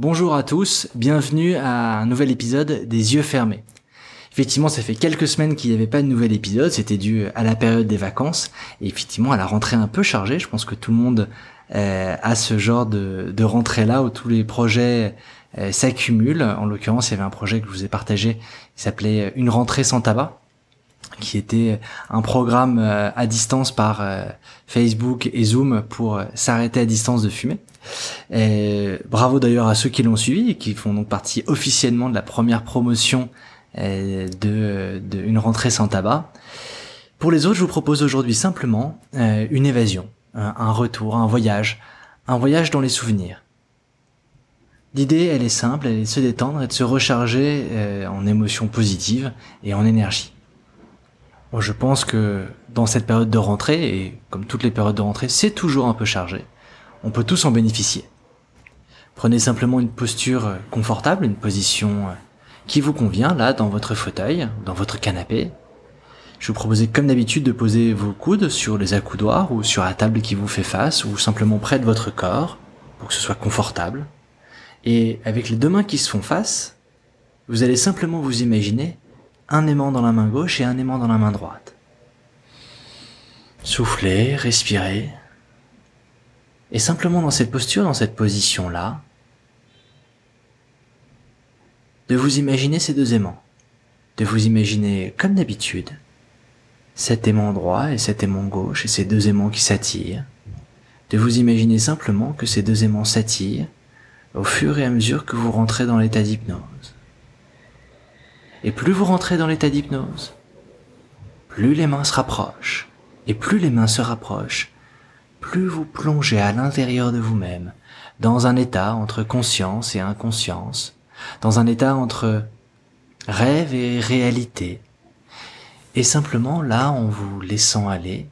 Bonjour à tous, bienvenue à un nouvel épisode des yeux fermés. Effectivement, ça fait quelques semaines qu'il n'y avait pas de nouvel épisode, c'était dû à la période des vacances, et effectivement à la rentrée un peu chargée, je pense que tout le monde euh, a ce genre de, rentrée-là où tous les projets euh, s'accumulent. En l'occurrence, il y avait un projet que je vous ai partagé qui s'appelait Une rentrée sans tabac, qui était un programme euh, à distance par Facebook et Zoom pour s'arrêter à distance de fumer. Bravo d'ailleurs à ceux qui l'ont suivi et qui font donc partie officiellement de la première promotion euh, de, une rentrée sans tabac. Pour les autres, je vous propose aujourd'hui simplement euh, une évasion, un, retour, un voyage, un voyage dans les souvenirs. L'idée, elle est simple, elle est de se détendre et de se recharger euh, en émotions positives et en énergie. Je pense que dans cette période de rentrée, et comme toutes les périodes de rentrée, c'est toujours un peu chargé. On peut tous en bénéficier. Prenez simplement une posture confortable, une position qui vous convient là dans votre fauteuil, dans votre canapé. Je vous proposais comme d'habitude de poser vos coudes sur les accoudoirs ou sur la table qui vous fait face ou simplement près de votre corps pour que ce soit confortable. Et avec les deux mains qui se font face, vous allez simplement vous imaginer un aimant dans la main gauche et un aimant dans la main droite. Soufflez, respirez. Et simplement dans cette posture, dans cette position-là, de vous imaginer ces deux aimants, de vous imaginer comme d'habitude cet aimant droit et cet aimant gauche et ces deux aimants qui s'attirent, de vous imaginer simplement que ces deux aimants s'attirent au fur et à mesure que vous rentrez dans l'état d'hypnose. Et plus vous rentrez dans l'état d'hypnose, plus les mains se rapprochent, et plus les mains se rapprochent, plus vous plongez à l'intérieur de vous-même, dans un état entre conscience et inconscience, dans un état entre rêve et réalité, et simplement là, en vous laissant aller,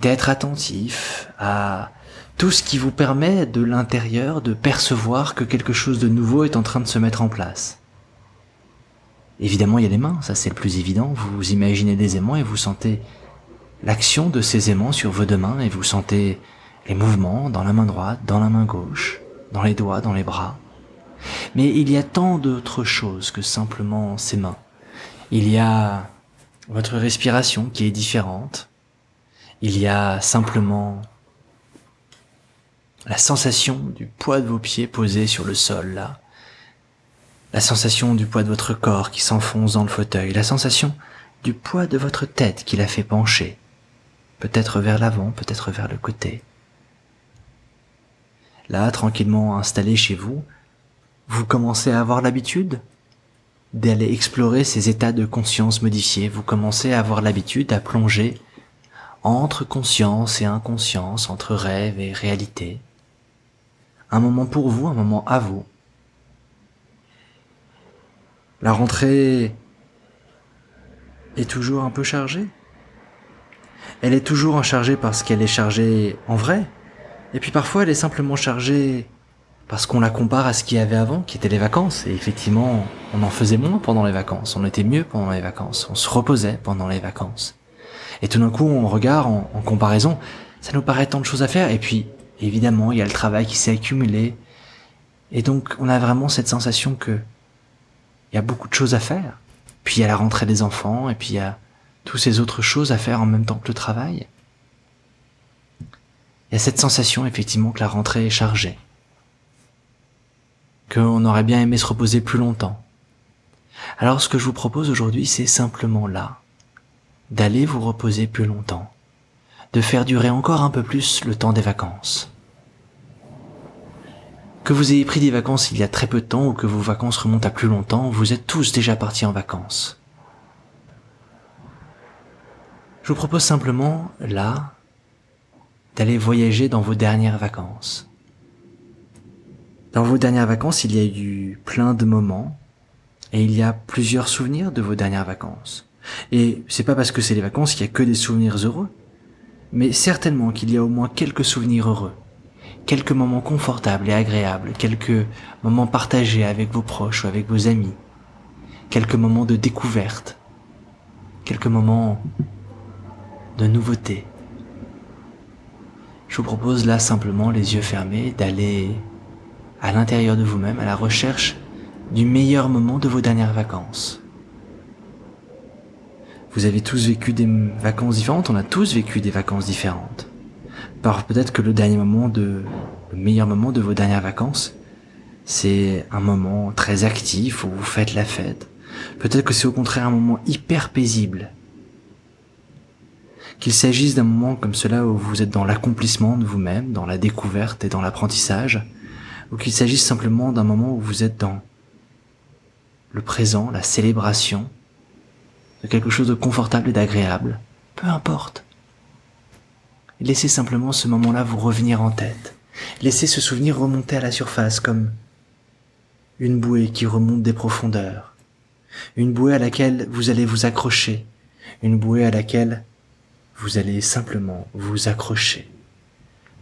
d'être attentif à tout ce qui vous permet de l'intérieur de percevoir que quelque chose de nouveau est en train de se mettre en place. Évidemment, il y a les mains, ça c'est le plus évident. Vous imaginez des aimants et vous sentez l'action de ces aimants sur vos deux mains et vous sentez les mouvements dans la main droite, dans la main gauche, dans les doigts, dans les bras. Mais il y a tant d'autres choses que simplement ces mains. Il y a votre respiration qui est différente. Il y a simplement la sensation du poids de vos pieds posés sur le sol là. La sensation du poids de votre corps qui s'enfonce dans le fauteuil. La sensation du poids de votre tête qui la fait pencher peut-être vers l'avant, peut-être vers le côté. Là, tranquillement installé chez vous, vous commencez à avoir l'habitude d'aller explorer ces états de conscience modifiés, vous commencez à avoir l'habitude à plonger entre conscience et inconscience, entre rêve et réalité. Un moment pour vous, un moment à vous. La rentrée est toujours un peu chargée elle est toujours en chargée parce qu'elle est chargée en vrai. Et puis parfois elle est simplement chargée parce qu'on la compare à ce qu'il y avait avant, qui étaient les vacances. Et effectivement, on en faisait moins pendant les vacances, on était mieux pendant les vacances, on se reposait pendant les vacances. Et tout d'un coup, on regarde en, en comparaison, ça nous paraît tant de choses à faire. Et puis, évidemment, il y a le travail qui s'est accumulé. Et donc, on a vraiment cette sensation que il y a beaucoup de choses à faire. Puis il y a la rentrée des enfants, et puis il y a toutes ces autres choses à faire en même temps que le travail. Il y a cette sensation effectivement que la rentrée est chargée, qu'on aurait bien aimé se reposer plus longtemps. Alors ce que je vous propose aujourd'hui, c'est simplement là, d'aller vous reposer plus longtemps, de faire durer encore un peu plus le temps des vacances. Que vous ayez pris des vacances il y a très peu de temps ou que vos vacances remontent à plus longtemps, vous êtes tous déjà partis en vacances. Je vous propose simplement, là, d'aller voyager dans vos dernières vacances. Dans vos dernières vacances, il y a eu plein de moments et il y a plusieurs souvenirs de vos dernières vacances. Et c'est pas parce que c'est les vacances qu'il y a que des souvenirs heureux, mais certainement qu'il y a au moins quelques souvenirs heureux, quelques moments confortables et agréables, quelques moments partagés avec vos proches ou avec vos amis, quelques moments de découverte, quelques moments de nouveautés. Je vous propose là simplement les yeux fermés d'aller à l'intérieur de vous-même, à la recherche du meilleur moment de vos dernières vacances. Vous avez tous vécu des vacances différentes, on a tous vécu des vacances différentes. Par peut-être que le dernier moment de, le meilleur moment de vos dernières vacances, c'est un moment très actif où vous faites la fête. Peut-être que c'est au contraire un moment hyper paisible. Qu'il s'agisse d'un moment comme cela où vous êtes dans l'accomplissement de vous-même, dans la découverte et dans l'apprentissage, ou qu'il s'agisse simplement d'un moment où vous êtes dans le présent, la célébration de quelque chose de confortable et d'agréable, peu importe. Laissez simplement ce moment-là vous revenir en tête. Laissez ce souvenir remonter à la surface comme une bouée qui remonte des profondeurs, une bouée à laquelle vous allez vous accrocher, une bouée à laquelle vous allez simplement vous accrocher.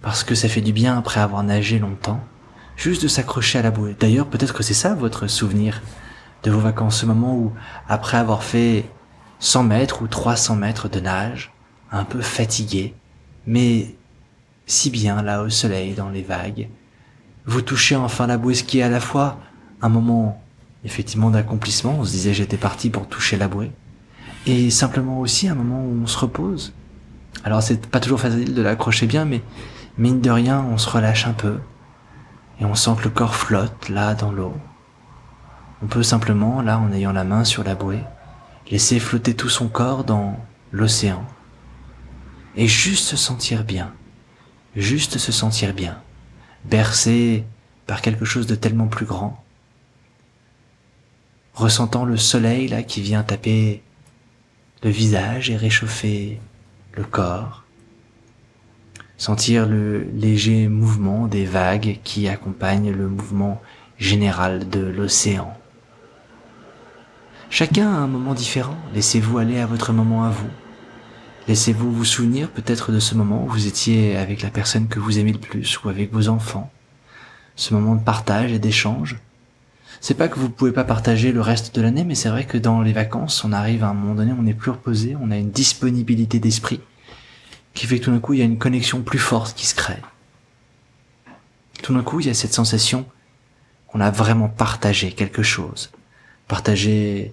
Parce que ça fait du bien après avoir nagé longtemps, juste de s'accrocher à la bouée. D'ailleurs, peut-être que c'est ça votre souvenir de vos vacances, ce moment où, après avoir fait 100 mètres ou 300 mètres de nage, un peu fatigué, mais si bien là au soleil, dans les vagues, vous touchez enfin la bouée, ce qui est à la fois un moment effectivement d'accomplissement, on se disait j'étais parti pour toucher la bouée, et simplement aussi un moment où on se repose. Alors c'est pas toujours facile de l'accrocher bien, mais mine de rien, on se relâche un peu, et on sent que le corps flotte là dans l'eau. On peut simplement, là en ayant la main sur la bouée, laisser flotter tout son corps dans l'océan, et juste se sentir bien, juste se sentir bien, bercé par quelque chose de tellement plus grand, ressentant le soleil là qui vient taper le visage et réchauffer le corps, sentir le léger mouvement des vagues qui accompagnent le mouvement général de l'océan. Chacun a un moment différent, laissez-vous aller à votre moment à vous. Laissez-vous vous souvenir peut-être de ce moment où vous étiez avec la personne que vous aimez le plus ou avec vos enfants. Ce moment de partage et d'échange. C'est pas que vous pouvez pas partager le reste de l'année, mais c'est vrai que dans les vacances, on arrive à un moment donné, on est plus reposé, on a une disponibilité d'esprit qui fait que tout d'un coup, il y a une connexion plus forte qui se crée. Tout d'un coup, il y a cette sensation qu'on a vraiment partagé quelque chose. Partagé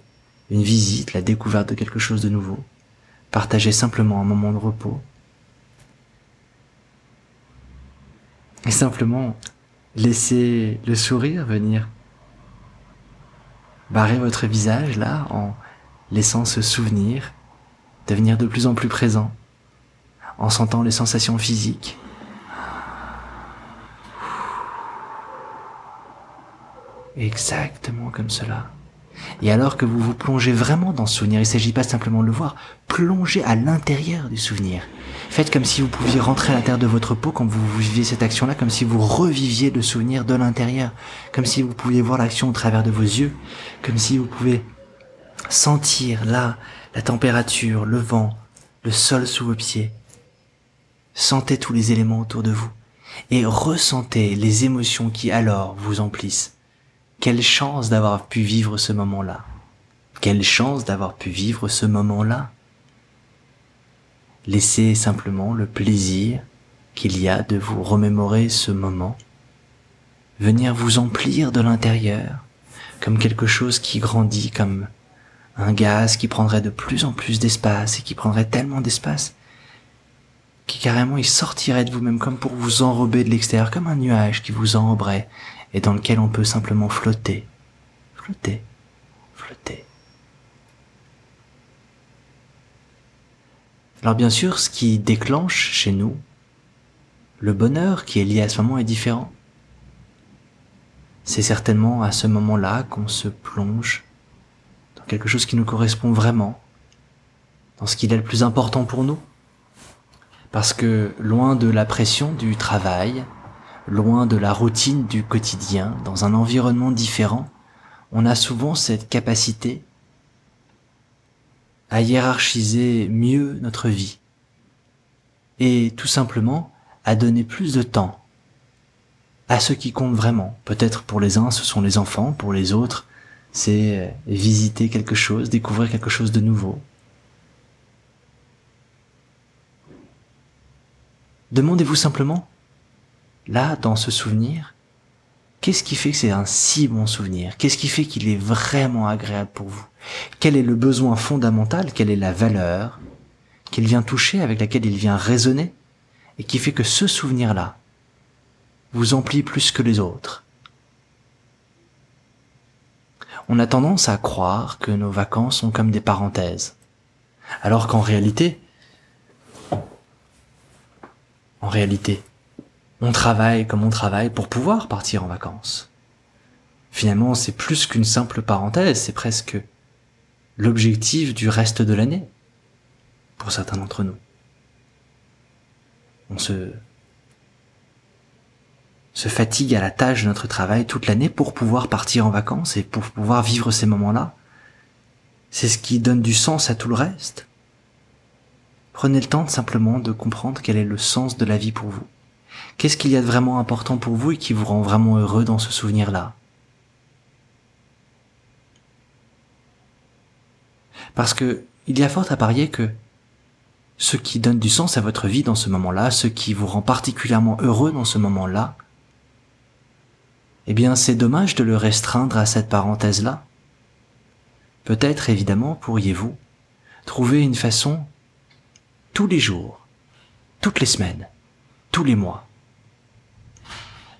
une visite, la découverte de quelque chose de nouveau partager simplement un moment de repos. Et simplement laisser le sourire venir. Barrer votre visage là en laissant ce souvenir devenir de plus en plus présent, en sentant les sensations physiques. Exactement comme cela. Et alors que vous vous plongez vraiment dans ce souvenir, il ne s'agit pas simplement de le voir, plongez à l'intérieur du souvenir. Faites comme si vous pouviez rentrer à l'intérieur de votre peau quand vous viviez cette action-là, comme si vous reviviez le souvenir de l'intérieur, comme si vous pouviez voir l'action au travers de vos yeux, comme si vous pouvez sentir là la température, le vent, le sol sous vos pieds. Sentez tous les éléments autour de vous et ressentez les émotions qui alors vous emplissent. Quelle chance d'avoir pu vivre ce moment-là. Quelle chance d'avoir pu vivre ce moment-là. Laissez simplement le plaisir qu'il y a de vous remémorer ce moment, venir vous emplir de l'intérieur, comme quelque chose qui grandit, comme un gaz qui prendrait de plus en plus d'espace et qui prendrait tellement d'espace qui carrément il sortirait de vous-même comme pour vous enrober de l'extérieur, comme un nuage qui vous enroberait et dans lequel on peut simplement flotter, flotter, flotter. Alors bien sûr, ce qui déclenche chez nous le bonheur qui est lié à ce moment est différent. C'est certainement à ce moment-là qu'on se plonge dans quelque chose qui nous correspond vraiment, dans ce qu'il est le plus important pour nous. Parce que loin de la pression du travail, loin de la routine du quotidien, dans un environnement différent, on a souvent cette capacité à hiérarchiser mieux notre vie et tout simplement à donner plus de temps à ce qui compte vraiment. Peut-être pour les uns ce sont les enfants, pour les autres c'est visiter quelque chose, découvrir quelque chose de nouveau. Demandez-vous simplement là, dans ce souvenir, Qu'est-ce qui fait que c'est un si bon souvenir? Qu'est-ce qui fait qu'il est vraiment agréable pour vous? Quel est le besoin fondamental? Quelle est la valeur qu'il vient toucher, avec laquelle il vient résonner, et qui fait que ce souvenir-là vous emplit plus que les autres? On a tendance à croire que nos vacances sont comme des parenthèses, alors qu'en réalité, en réalité, on travaille comme on travaille pour pouvoir partir en vacances. Finalement, c'est plus qu'une simple parenthèse, c'est presque l'objectif du reste de l'année, pour certains d'entre nous. On se, se fatigue à la tâche de notre travail toute l'année pour pouvoir partir en vacances et pour pouvoir vivre ces moments-là. C'est ce qui donne du sens à tout le reste. Prenez le temps simplement de comprendre quel est le sens de la vie pour vous. Qu'est-ce qu'il y a de vraiment important pour vous et qui vous rend vraiment heureux dans ce souvenir-là? Parce que il y a fort à parier que ce qui donne du sens à votre vie dans ce moment-là, ce qui vous rend particulièrement heureux dans ce moment-là, eh bien c'est dommage de le restreindre à cette parenthèse-là. Peut-être évidemment pourriez-vous trouver une façon tous les jours, toutes les semaines, tous les mois,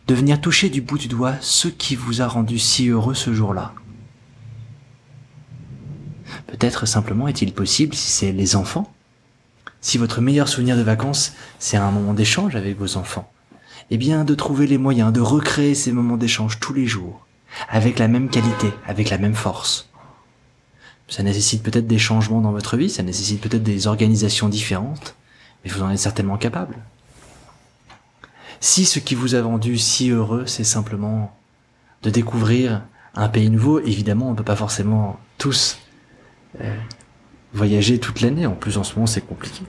de venir toucher du bout du doigt ce qui vous a rendu si heureux ce jour-là. Peut-être simplement est-il possible, si c'est les enfants, si votre meilleur souvenir de vacances, c'est un moment d'échange avec vos enfants, eh bien de trouver les moyens de recréer ces moments d'échange tous les jours, avec la même qualité, avec la même force. Ça nécessite peut-être des changements dans votre vie, ça nécessite peut-être des organisations différentes, mais vous en êtes certainement capable. Si ce qui vous a rendu si heureux, c'est simplement de découvrir un pays nouveau, évidemment, on ne peut pas forcément tous euh, voyager toute l'année. En plus, en ce moment, c'est compliqué.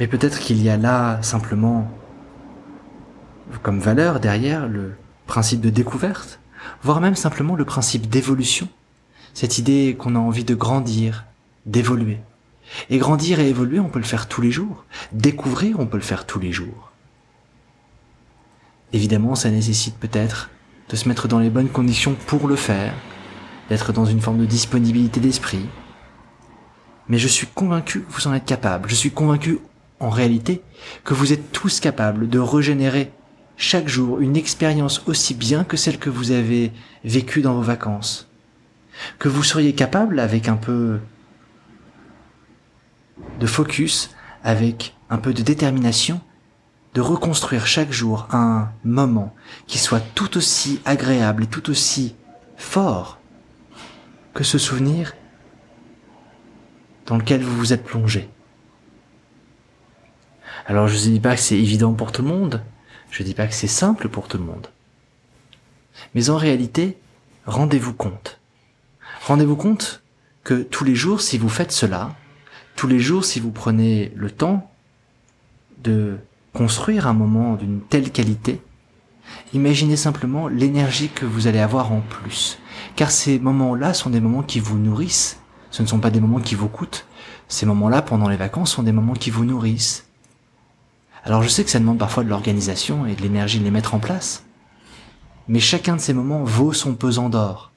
Mais peut-être qu'il y a là simplement, comme valeur derrière, le principe de découverte, voire même simplement le principe d'évolution. Cette idée qu'on a envie de grandir, d'évoluer. Et grandir et évoluer, on peut le faire tous les jours. Découvrir, on peut le faire tous les jours. Évidemment, ça nécessite peut-être de se mettre dans les bonnes conditions pour le faire, d'être dans une forme de disponibilité d'esprit. Mais je suis convaincu que vous en êtes capable. Je suis convaincu, en réalité, que vous êtes tous capables de régénérer chaque jour une expérience aussi bien que celle que vous avez vécue dans vos vacances. Que vous seriez capable, avec un peu de focus, avec un peu de détermination, de reconstruire chaque jour un moment qui soit tout aussi agréable et tout aussi fort que ce souvenir dans lequel vous vous êtes plongé. Alors je ne dis pas que c'est évident pour tout le monde, je ne dis pas que c'est simple pour tout le monde. Mais en réalité, rendez-vous compte. Rendez-vous compte que tous les jours, si vous faites cela, tous les jours, si vous prenez le temps de construire un moment d'une telle qualité, imaginez simplement l'énergie que vous allez avoir en plus. Car ces moments-là sont des moments qui vous nourrissent. Ce ne sont pas des moments qui vous coûtent. Ces moments-là, pendant les vacances, sont des moments qui vous nourrissent. Alors je sais que ça demande parfois de l'organisation et de l'énergie de les mettre en place. Mais chacun de ces moments vaut son pesant d'or.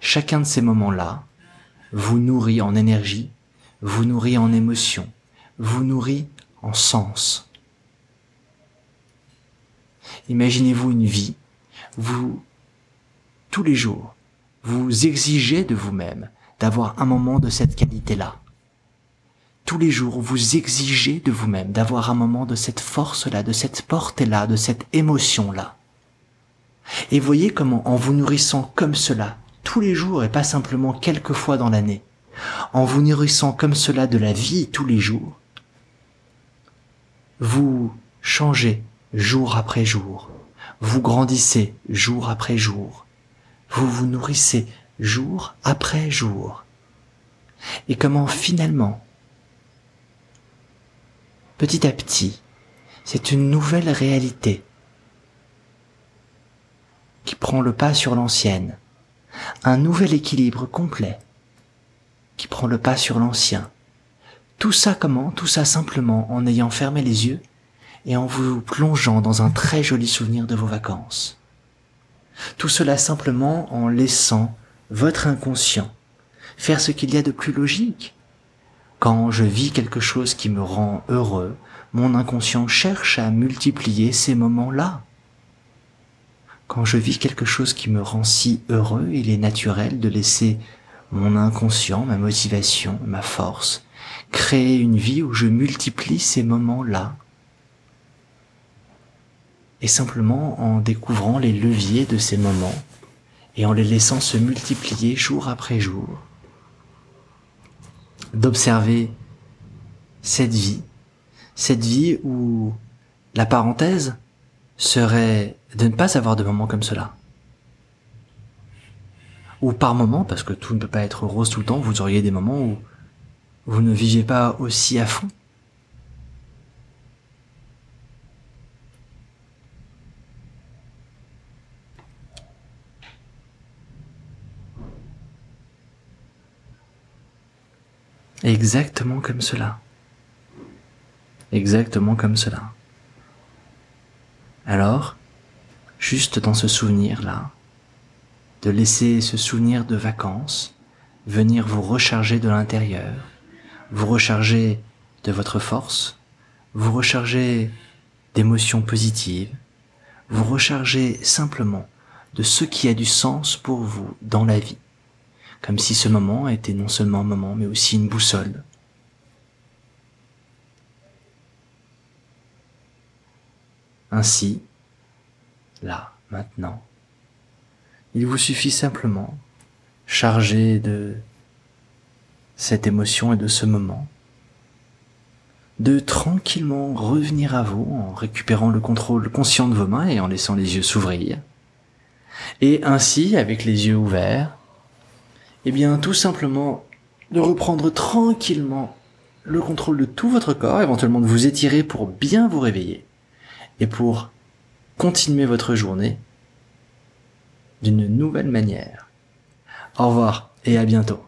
Chacun de ces moments-là vous nourrit en énergie, vous nourrit en émotion, vous nourrit en sens. Imaginez-vous une vie, vous, tous les jours, vous exigez de vous-même d'avoir un moment de cette qualité-là. Tous les jours, vous exigez de vous-même d'avoir un moment de cette force-là, de cette portée-là, de cette émotion-là. Et voyez comment, en vous nourrissant comme cela, tous les jours et pas simplement quelques fois dans l'année, en vous nourrissant comme cela de la vie tous les jours, vous changez jour après jour. Vous grandissez jour après jour. Vous vous nourrissez jour après jour. Et comment finalement, petit à petit, c'est une nouvelle réalité qui prend le pas sur l'ancienne, un nouvel équilibre complet qui prend le pas sur l'ancien, tout ça comment? Tout ça simplement en ayant fermé les yeux et en vous plongeant dans un très joli souvenir de vos vacances. Tout cela simplement en laissant votre inconscient faire ce qu'il y a de plus logique. Quand je vis quelque chose qui me rend heureux, mon inconscient cherche à multiplier ces moments-là. Quand je vis quelque chose qui me rend si heureux, il est naturel de laisser mon inconscient, ma motivation, ma force, créer une vie où je multiplie ces moments-là. Et simplement en découvrant les leviers de ces moments et en les laissant se multiplier jour après jour, d'observer cette vie, cette vie où la parenthèse serait de ne pas avoir de moments comme cela. Ou par moments, parce que tout ne peut pas être rose tout le temps, vous auriez des moments où vous ne vivez pas aussi à fond? Exactement comme cela. Exactement comme cela. Alors, juste dans ce souvenir-là, de laisser ce souvenir de vacances venir vous recharger de l'intérieur, vous recharger de votre force, vous recharger d'émotions positives, vous recharger simplement de ce qui a du sens pour vous dans la vie comme si ce moment était non seulement un moment, mais aussi une boussole. Ainsi, là, maintenant, il vous suffit simplement, chargé de cette émotion et de ce moment, de tranquillement revenir à vous en récupérant le contrôle conscient de vos mains et en laissant les yeux s'ouvrir. Et ainsi, avec les yeux ouverts, eh bien, tout simplement, de reprendre tranquillement le contrôle de tout votre corps, éventuellement de vous étirer pour bien vous réveiller et pour continuer votre journée d'une nouvelle manière. Au revoir et à bientôt.